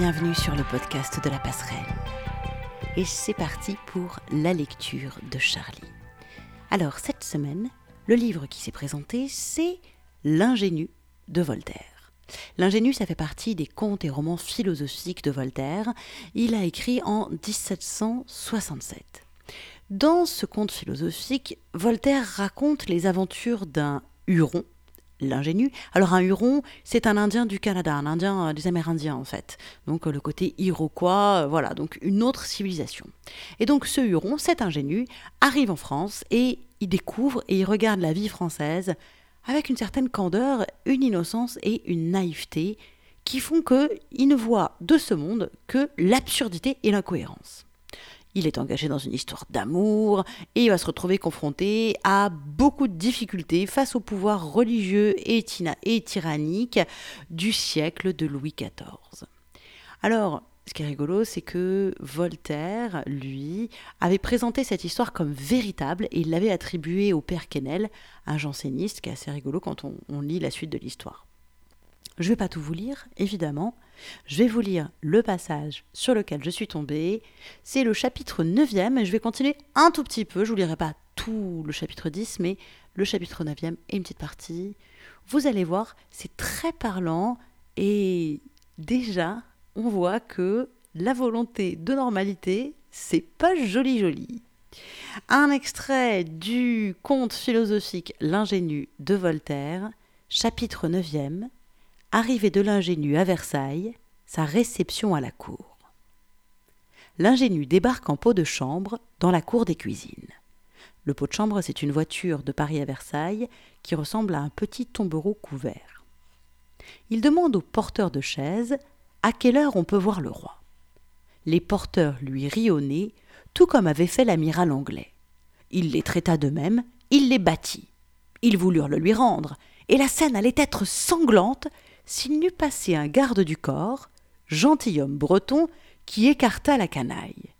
bienvenue sur le podcast de la passerelle. Et c'est parti pour la lecture de Charlie. Alors, cette semaine, le livre qui s'est présenté, c'est L'ingénu de Voltaire. L'ingénu, ça fait partie des contes et romans philosophiques de Voltaire. Il a écrit en 1767. Dans ce conte philosophique, Voltaire raconte les aventures d'un Huron l'ingénu. Alors un Huron, c'est un Indien du Canada, un Indien euh, des Amérindiens en fait. Donc euh, le côté Iroquois, euh, voilà, donc une autre civilisation. Et donc ce Huron, cet ingénu, arrive en France et il découvre et il regarde la vie française avec une certaine candeur, une innocence et une naïveté qui font qu'il ne voit de ce monde que l'absurdité et l'incohérence. Il est engagé dans une histoire d'amour et il va se retrouver confronté à beaucoup de difficultés face au pouvoir religieux et, tyrannique du siècle de Louis XIV. Alors, ce qui est rigolo, c'est que Voltaire, lui, avait présenté cette histoire comme véritable et il l'avait attribuée au père Quesnel, un janséniste qui est assez rigolo quand on, on lit la suite de l'histoire. Je ne vais pas tout vous lire, évidemment, je vais vous lire le passage sur lequel je suis tombée. C'est le chapitre 9e et je vais continuer un tout petit peu. Je vous lirai pas tout le chapitre 10, mais le chapitre 9e et une petite partie. Vous allez voir, c'est très parlant et déjà, on voit que la volonté de normalité, c'est pas joli joli. Un extrait du conte philosophique L'ingénu de Voltaire, chapitre 9e, Arrivée de l'ingénu à Versailles, sa réception à la cour. L'ingénu débarque en pot de chambre dans la cour des cuisines. Le pot de chambre, c'est une voiture de Paris à Versailles qui ressemble à un petit tombereau couvert. Il demande aux porteurs de chaises à quelle heure on peut voir le roi. Les porteurs lui rient au nez, tout comme avait fait l'amiral anglais. Il les traita de même, il les battit. Ils voulurent le lui rendre, et la scène allait être sanglante s'il n'eût passé un garde du corps, gentilhomme breton, qui écarta la canaille.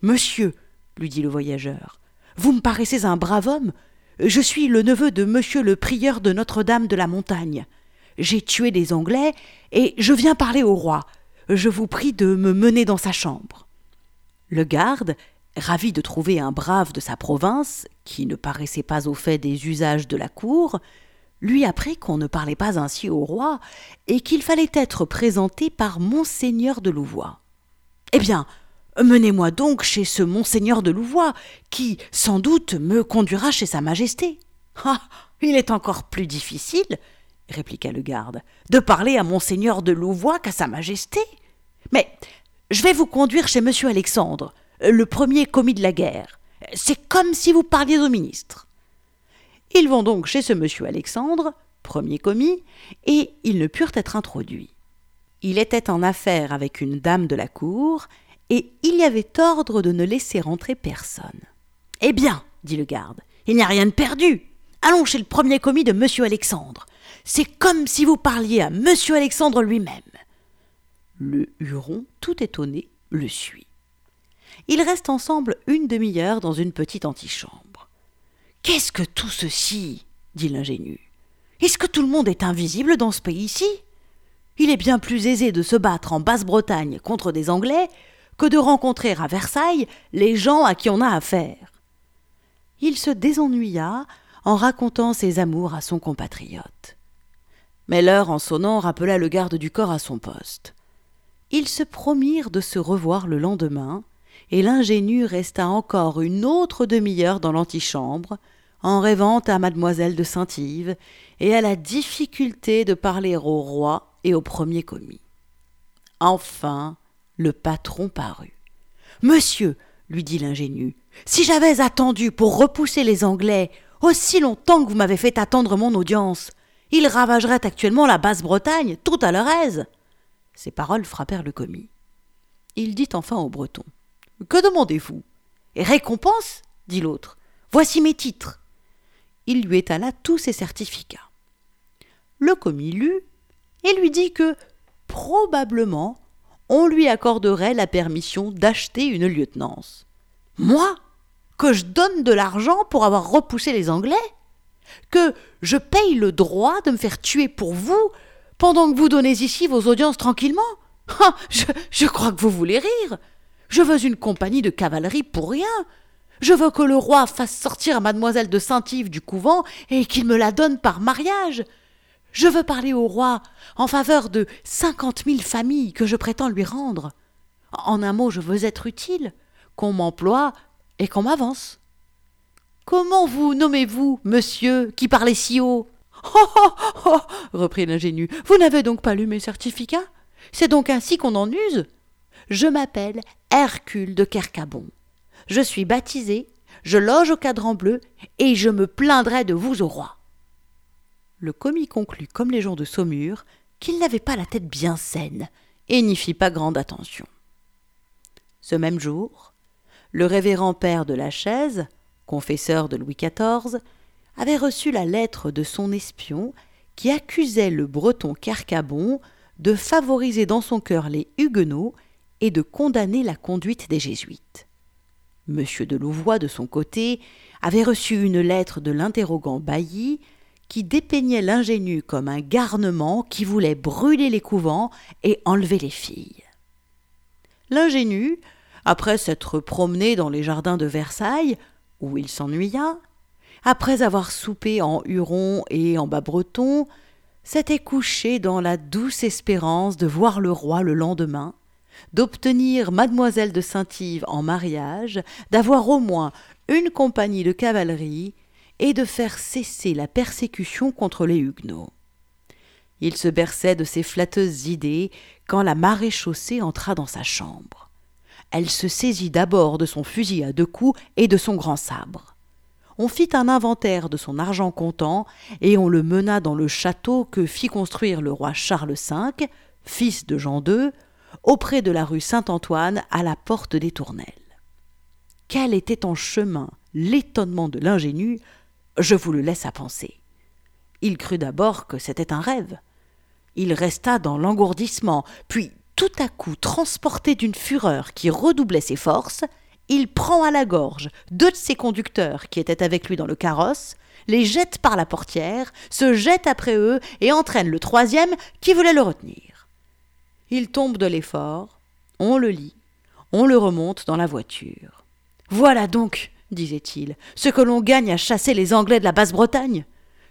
Monsieur, lui dit le voyageur, vous me paraissez un brave homme. Je suis le neveu de monsieur le prieur de Notre-Dame de la Montagne. J'ai tué des Anglais et je viens parler au roi. Je vous prie de me mener dans sa chambre. Le garde, ravi de trouver un brave de sa province, qui ne paraissait pas au fait des usages de la cour, lui apprit qu'on ne parlait pas ainsi au roi, et qu'il fallait être présenté par monseigneur de Louvois. Eh bien, menez-moi donc chez ce monseigneur de Louvois, qui, sans doute, me conduira chez sa majesté. Ah. Il est encore plus difficile, répliqua le garde, de parler à monseigneur de Louvois qu'à sa majesté. Mais je vais vous conduire chez monsieur Alexandre, le premier commis de la guerre. C'est comme si vous parliez au ministre. Ils vont donc chez ce monsieur Alexandre, premier commis, et ils ne purent être introduits. Il était en affaire avec une dame de la cour, et il y avait ordre de ne laisser entrer personne. Eh bien, dit le garde, il n'y a rien de perdu. Allons chez le premier commis de monsieur Alexandre. C'est comme si vous parliez à monsieur Alexandre lui-même. Le Huron, tout étonné, le suit. Ils restent ensemble une demi-heure dans une petite antichambre. Qu'est-ce que tout ceci? dit l'ingénu. Est-ce que tout le monde est invisible dans ce pays-ci? Il est bien plus aisé de se battre en Basse-Bretagne contre des Anglais que de rencontrer à Versailles les gens à qui on a affaire. Il se désennuya en racontant ses amours à son compatriote. Mais l'heure en sonnant rappela le garde du corps à son poste. Ils se promirent de se revoir le lendemain, et l'ingénu resta encore une autre demi-heure dans l'antichambre, en rêvant à mademoiselle de Saint-Yves et à la difficulté de parler au roi et au premier commis. Enfin, le patron parut. Monsieur, lui dit l'ingénu, si j'avais attendu pour repousser les Anglais aussi longtemps que vous m'avez fait attendre mon audience, ils ravageraient actuellement la Basse-Bretagne tout à leur aise. Ces paroles frappèrent le commis. Il dit enfin au Breton. Que demandez-vous? Récompense? dit l'autre. Voici mes titres il lui étala tous ses certificats. Le commis lut et lui dit que probablement on lui accorderait la permission d'acheter une lieutenance. Moi Que je donne de l'argent pour avoir repoussé les Anglais Que je paye le droit de me faire tuer pour vous pendant que vous donnez ici vos audiences tranquillement je crois que vous voulez rire. Je veux une compagnie de cavalerie pour rien. Je veux que le roi fasse sortir mademoiselle de Saint-Yves du couvent et qu'il me la donne par mariage. Je veux parler au roi en faveur de cinquante mille familles que je prétends lui rendre. En un mot, je veux être utile, qu'on m'emploie et qu'on m'avance. Comment vous nommez-vous, monsieur, qui parlez si haut? Oh, oh, oh reprit l'ingénu, vous n'avez donc pas lu mes certificats? C'est donc ainsi qu'on en use? Je m'appelle Hercule de Kercabon. Je suis baptisé, je loge au cadran bleu, et je me plaindrai de vous au roi. Le commis conclut, comme les gens de Saumur, qu'il n'avait pas la tête bien saine, et n'y fit pas grande attention. Ce même jour, le révérend père de la chaise, confesseur de Louis XIV, avait reçu la lettre de son espion qui accusait le breton Carcabon de favoriser dans son cœur les Huguenots et de condamner la conduite des Jésuites. M. de Louvois, de son côté, avait reçu une lettre de l'interrogant Bailly qui dépeignait l'ingénu comme un garnement qui voulait brûler les couvents et enlever les filles. L'ingénu, après s'être promené dans les jardins de Versailles, où il s'ennuya, après avoir soupé en Huron et en bas-breton, s'était couché dans la douce espérance de voir le roi le lendemain, d'obtenir mademoiselle de Saint-Yves en mariage, d'avoir au moins une compagnie de cavalerie et de faire cesser la persécution contre les Huguenots. Il se berçait de ces flatteuses idées quand la maréchaussée entra dans sa chambre. Elle se saisit d'abord de son fusil à deux coups et de son grand sabre. On fit un inventaire de son argent comptant et on le mena dans le château que fit construire le roi Charles V, fils de Jean II, auprès de la rue Saint-Antoine à la porte des Tournelles. Quel était en chemin l'étonnement de l'ingénu, je vous le laisse à penser. Il crut d'abord que c'était un rêve. Il resta dans l'engourdissement, puis tout à coup transporté d'une fureur qui redoublait ses forces, il prend à la gorge deux de ses conducteurs qui étaient avec lui dans le carrosse, les jette par la portière, se jette après eux et entraîne le troisième qui voulait le retenir. Il tombe de l'effort, on le lit, on le remonte dans la voiture. Voilà donc, disait-il, ce que l'on gagne à chasser les Anglais de la Basse-Bretagne.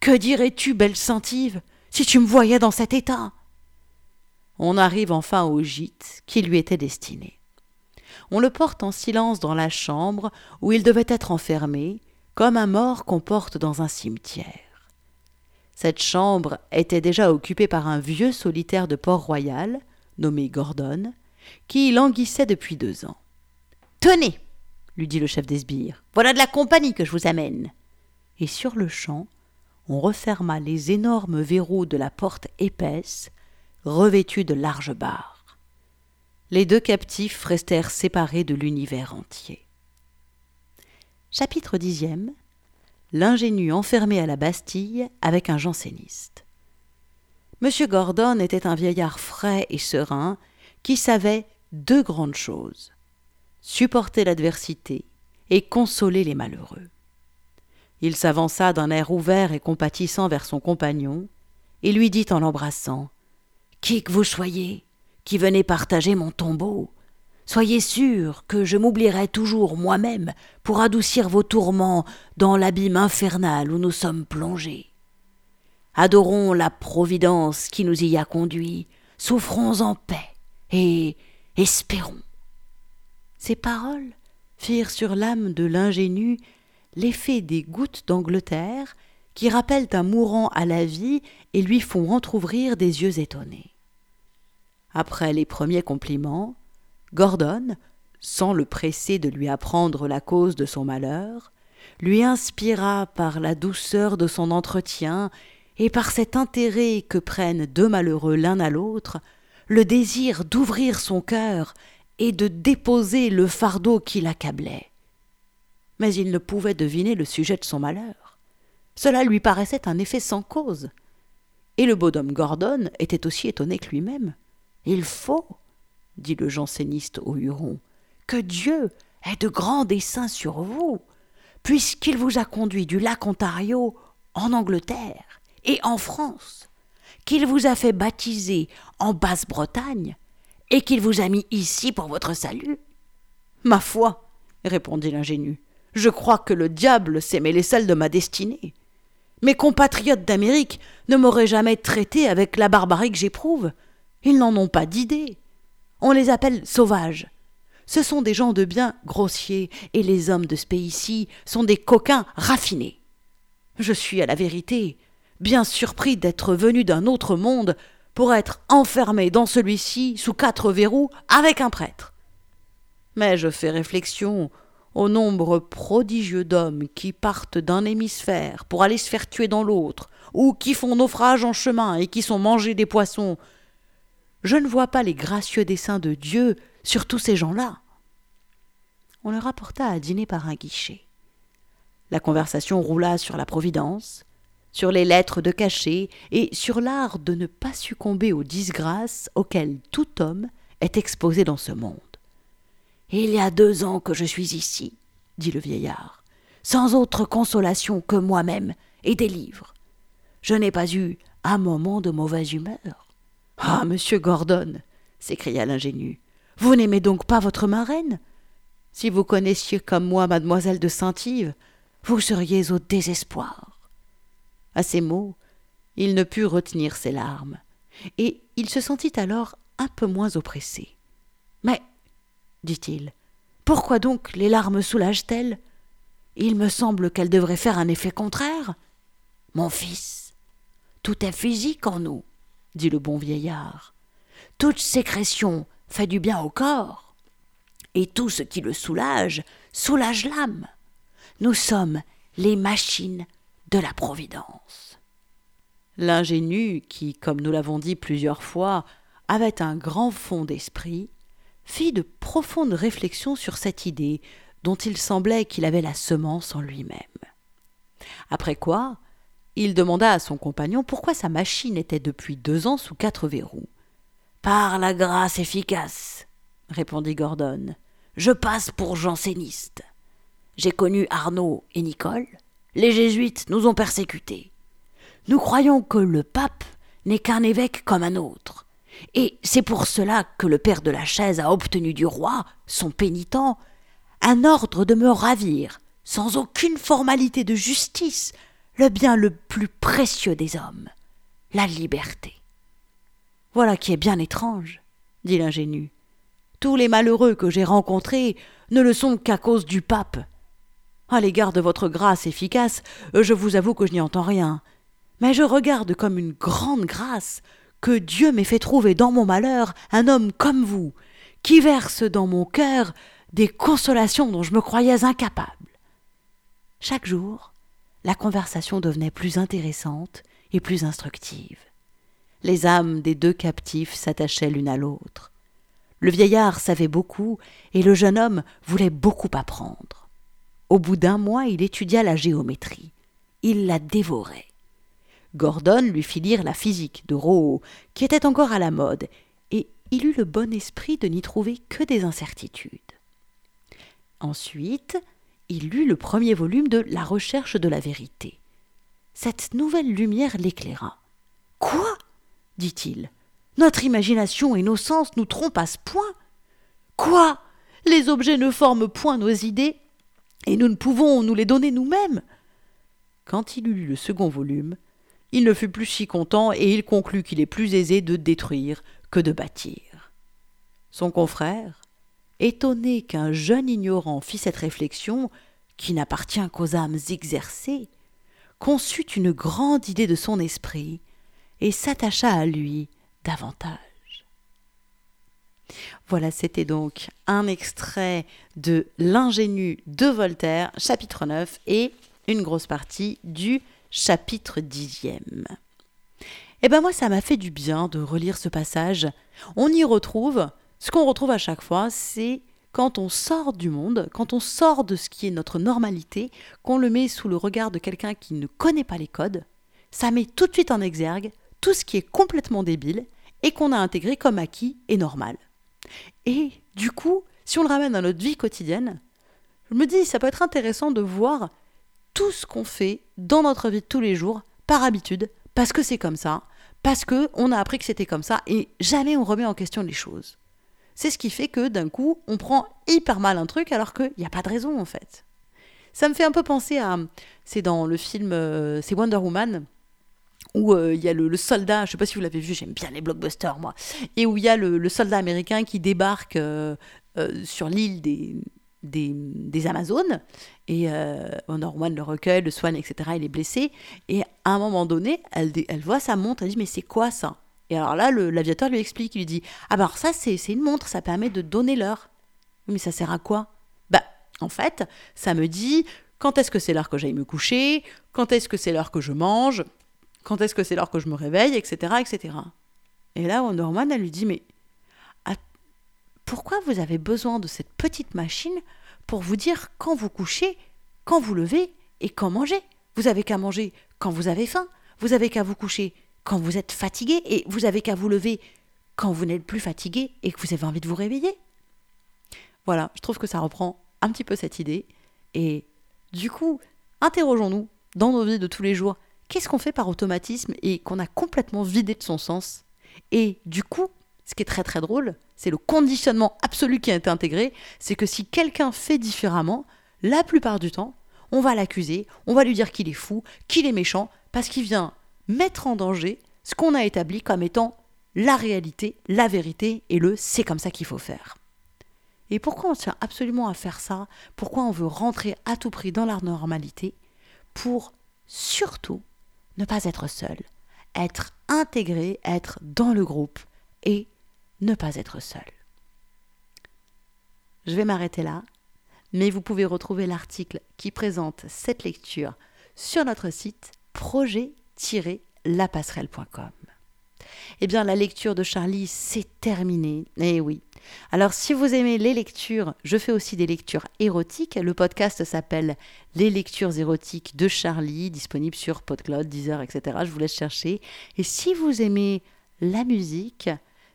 Que dirais-tu, belle Saint-Yves, si tu me voyais dans cet état? On arrive enfin au gîte qui lui était destiné. On le porte en silence dans la chambre où il devait être enfermé, comme un mort qu'on porte dans un cimetière. Cette chambre était déjà occupée par un vieux solitaire de Port-Royal, nommé Gordon, qui languissait depuis deux ans. Tenez, lui dit le chef des sbires, voilà de la compagnie que je vous amène. Et sur le champ, on referma les énormes verrous de la porte épaisse, revêtue de larges barres. Les deux captifs restèrent séparés de l'univers entier. Chapitre dixième L'ingénu enfermé à la Bastille avec un janséniste. Monsieur Gordon était un vieillard frais et serein qui savait deux grandes choses supporter l'adversité et consoler les malheureux. Il s'avança d'un air ouvert et compatissant vers son compagnon, et lui dit en l'embrassant Qui que vous soyez, qui venez partager mon tombeau, soyez sûr que je m'oublierai toujours moi-même pour adoucir vos tourments dans l'abîme infernal où nous sommes plongés. Adorons la Providence qui nous y a conduits, souffrons en paix et espérons. Ces paroles firent sur l'âme de l'ingénu l'effet des gouttes d'Angleterre qui rappellent un mourant à la vie et lui font entr'ouvrir des yeux étonnés. Après les premiers compliments, Gordon, sans le presser de lui apprendre la cause de son malheur, lui inspira par la douceur de son entretien et par cet intérêt que prennent deux malheureux l'un à l'autre, le désir d'ouvrir son cœur et de déposer le fardeau qui l'accablait. Mais il ne pouvait deviner le sujet de son malheur. Cela lui paraissait un effet sans cause. Et le bonhomme Gordon était aussi étonné que lui-même. Il faut, dit le janséniste au Huron, que Dieu ait de grands desseins sur vous, puisqu'il vous a conduit du lac Ontario en Angleterre et en France, qu'il vous a fait baptiser en Basse-Bretagne, et qu'il vous a mis ici pour votre salut. Ma foi, répondit l'ingénu, je crois que le diable s'est mêlé celle de ma destinée. Mes compatriotes d'Amérique ne m'auraient jamais traité avec la barbarie que j'éprouve. Ils n'en ont pas d'idée. On les appelle sauvages. Ce sont des gens de bien grossiers, et les hommes de ce pays-ci sont des coquins raffinés. Je suis à la vérité bien surpris d'être venu d'un autre monde pour être enfermé dans celui-ci sous quatre verrous avec un prêtre. Mais je fais réflexion au nombre prodigieux d'hommes qui partent d'un hémisphère pour aller se faire tuer dans l'autre, ou qui font naufrage en chemin et qui sont mangés des poissons. Je ne vois pas les gracieux desseins de Dieu sur tous ces gens-là. On le rapporta à dîner par un guichet. La conversation roula sur la Providence, sur les lettres de cachet et sur l'art de ne pas succomber aux disgrâces auxquelles tout homme est exposé dans ce monde. Il y a deux ans que je suis ici, dit le vieillard, sans autre consolation que moi-même et des livres. Je n'ai pas eu un moment de mauvaise humeur. Ah, monsieur Gordon, s'écria l'ingénu, vous n'aimez donc pas votre marraine? Si vous connaissiez comme moi mademoiselle de Saint-Yves, vous seriez au désespoir. À ces mots, il ne put retenir ses larmes, et il se sentit alors un peu moins oppressé. Mais dit-il. Pourquoi donc les larmes soulagent-elles? Il me semble qu'elles devraient faire un effet contraire. Mon fils, tout est physique en nous, dit le bon vieillard. Toute sécrétion fait du bien au corps, et tout ce qui le soulage soulage l'âme. Nous sommes les machines de la Providence. L'ingénu, qui, comme nous l'avons dit plusieurs fois, avait un grand fond d'esprit, fit de profondes réflexions sur cette idée dont il semblait qu'il avait la semence en lui-même. Après quoi, il demanda à son compagnon pourquoi sa machine était depuis deux ans sous quatre verrous. Par la grâce efficace, répondit Gordon, je passe pour janséniste. J'ai connu Arnaud et Nicole. Les jésuites nous ont persécutés. Nous croyons que le pape n'est qu'un évêque comme un autre. Et c'est pour cela que le père de la chaise a obtenu du roi, son pénitent, un ordre de me ravir, sans aucune formalité de justice, le bien le plus précieux des hommes, la liberté. Voilà qui est bien étrange, dit l'ingénu. Tous les malheureux que j'ai rencontrés ne le sont qu'à cause du pape. À l'égard de votre grâce efficace, je vous avoue que je n'y entends rien. Mais je regarde comme une grande grâce que Dieu m'ait fait trouver dans mon malheur un homme comme vous, qui verse dans mon cœur des consolations dont je me croyais incapable. Chaque jour, la conversation devenait plus intéressante et plus instructive. Les âmes des deux captifs s'attachaient l'une à l'autre. Le vieillard savait beaucoup et le jeune homme voulait beaucoup apprendre. Au bout d'un mois, il étudia la géométrie. Il la dévorait. Gordon lui fit lire la physique de Rowe, qui était encore à la mode, et il eut le bon esprit de n'y trouver que des incertitudes. Ensuite, il lut le premier volume de La recherche de la vérité. Cette nouvelle lumière l'éclaira. Quoi? dit-il. Notre imagination et nos sens nous trompent point. Quoi Les objets ne forment point nos idées, et nous ne pouvons nous les donner nous-mêmes. Quand il eut le second volume, il ne fut plus si content et il conclut qu'il est plus aisé de détruire que de bâtir. Son confrère, étonné qu'un jeune ignorant fît cette réflexion, qui n'appartient qu'aux âmes exercées, conçut une grande idée de son esprit et s'attacha à lui davantage. Voilà, c'était donc un extrait de L'ingénu de Voltaire, chapitre 9, et une grosse partie du chapitre dixième. Eh ben moi, ça m'a fait du bien de relire ce passage. On y retrouve ce qu'on retrouve à chaque fois, c'est quand on sort du monde, quand on sort de ce qui est notre normalité, qu'on le met sous le regard de quelqu'un qui ne connaît pas les codes, ça met tout de suite en exergue tout ce qui est complètement débile et qu'on a intégré comme acquis et normal. Et du coup, si on le ramène à notre vie quotidienne, je me dis, ça peut être intéressant de voir tout ce qu'on fait dans notre vie de tous les jours par habitude, parce que c'est comme ça, parce que on a appris que c'était comme ça, et jamais on remet en question les choses. C'est ce qui fait que d'un coup, on prend hyper mal un truc alors qu'il n'y a pas de raison en fait. Ça me fait un peu penser à. C'est dans le film. euh, c'est Wonder Woman où euh, il y a le, soldat, je sais pas si vous l'avez vu, j'aime bien les blockbusters moi, et où il y a le, soldat américain qui débarque euh, euh, sur l'île des, des, Amazones, et Wonder Woman le recueille, le soigne, etc. Il est blessé, et à un moment donné, elle, elle voit sa montre, elle dit mais c'est quoi ça? Et alors là, l'aviateur lui explique, il lui dit ah ben alors ça c'est c'est une montre, ça permet de donner l'heure. Mais ça sert à quoi? Bah en fait, ça me dit quand est-ce que c'est l'heure que j'aille me coucher, quand est-ce que c'est l'heure que je mange, quand est-ce que c'est l'heure que je me réveille, etc., etc. Et là, Wonder Woman, elle lui dit, mais pourquoi vous avez besoin de cette petite machine pour vous dire quand vous couchez, quand vous levez et quand manger Vous avez qu'à manger quand vous avez faim, vous avez qu'à vous coucher quand vous êtes fatigué et vous avez qu'à vous lever quand vous n'êtes plus fatigué et que vous avez envie de vous réveiller. Voilà, je trouve que ça reprend un petit peu cette idée. Et du coup, interrogeons-nous dans nos vies de tous les jours, qu'est-ce qu'on fait par automatisme et qu'on a complètement vidé de son sens Et du coup, ce qui est très très drôle, c'est le conditionnement absolu qui a été intégré, c'est que si quelqu'un fait différemment, la plupart du temps, on va l'accuser, on va lui dire qu'il est fou, qu'il est méchant, parce qu'il vient mettre en danger ce qu'on a établi comme étant la réalité, la vérité et le c'est comme ça qu'il faut faire. Et pourquoi on tient absolument à faire ça? Pourquoi on veut rentrer à tout prix dans la normalité? Pour surtout ne pas être seul, être intégré, être dans le groupe et ne pas être seul. Je vais m'arrêter là, mais vous pouvez retrouver l'article qui présente cette lecture sur notre site projet-lapasserelle.com. Eh bien, la lecture de Charlie, c'est terminé. Eh oui. Alors, si vous aimez les lectures, je fais aussi des lectures érotiques. Le podcast s'appelle Les lectures érotiques de Charlie, disponible sur PodCloud, Deezer, etc. Je vous laisse chercher. Et si vous aimez la musique,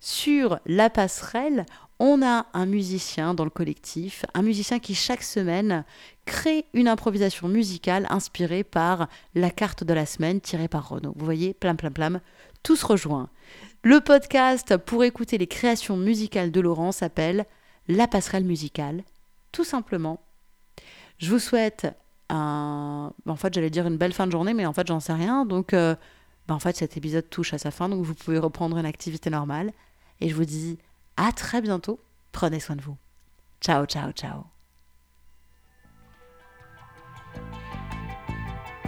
sur La Passerelle, on a un musicien dans le collectif, un musicien qui chaque semaine crée une improvisation musicale inspirée par la carte de la semaine tirée par Renaud. Vous voyez, plam plam plam, tout se. Le podcast pour écouter les créations musicales de Laurent s'appelle La Passerelle musicale, tout simplement. Je vous souhaite un... En fait, j'allais dire une belle fin de journée, mais en fait, j'en sais rien. Donc, euh, bah, en fait, cet épisode touche à sa fin, donc vous pouvez reprendre une activité normale. Et je vous dis à très bientôt. Prenez soin de vous. Ciao, ciao, ciao.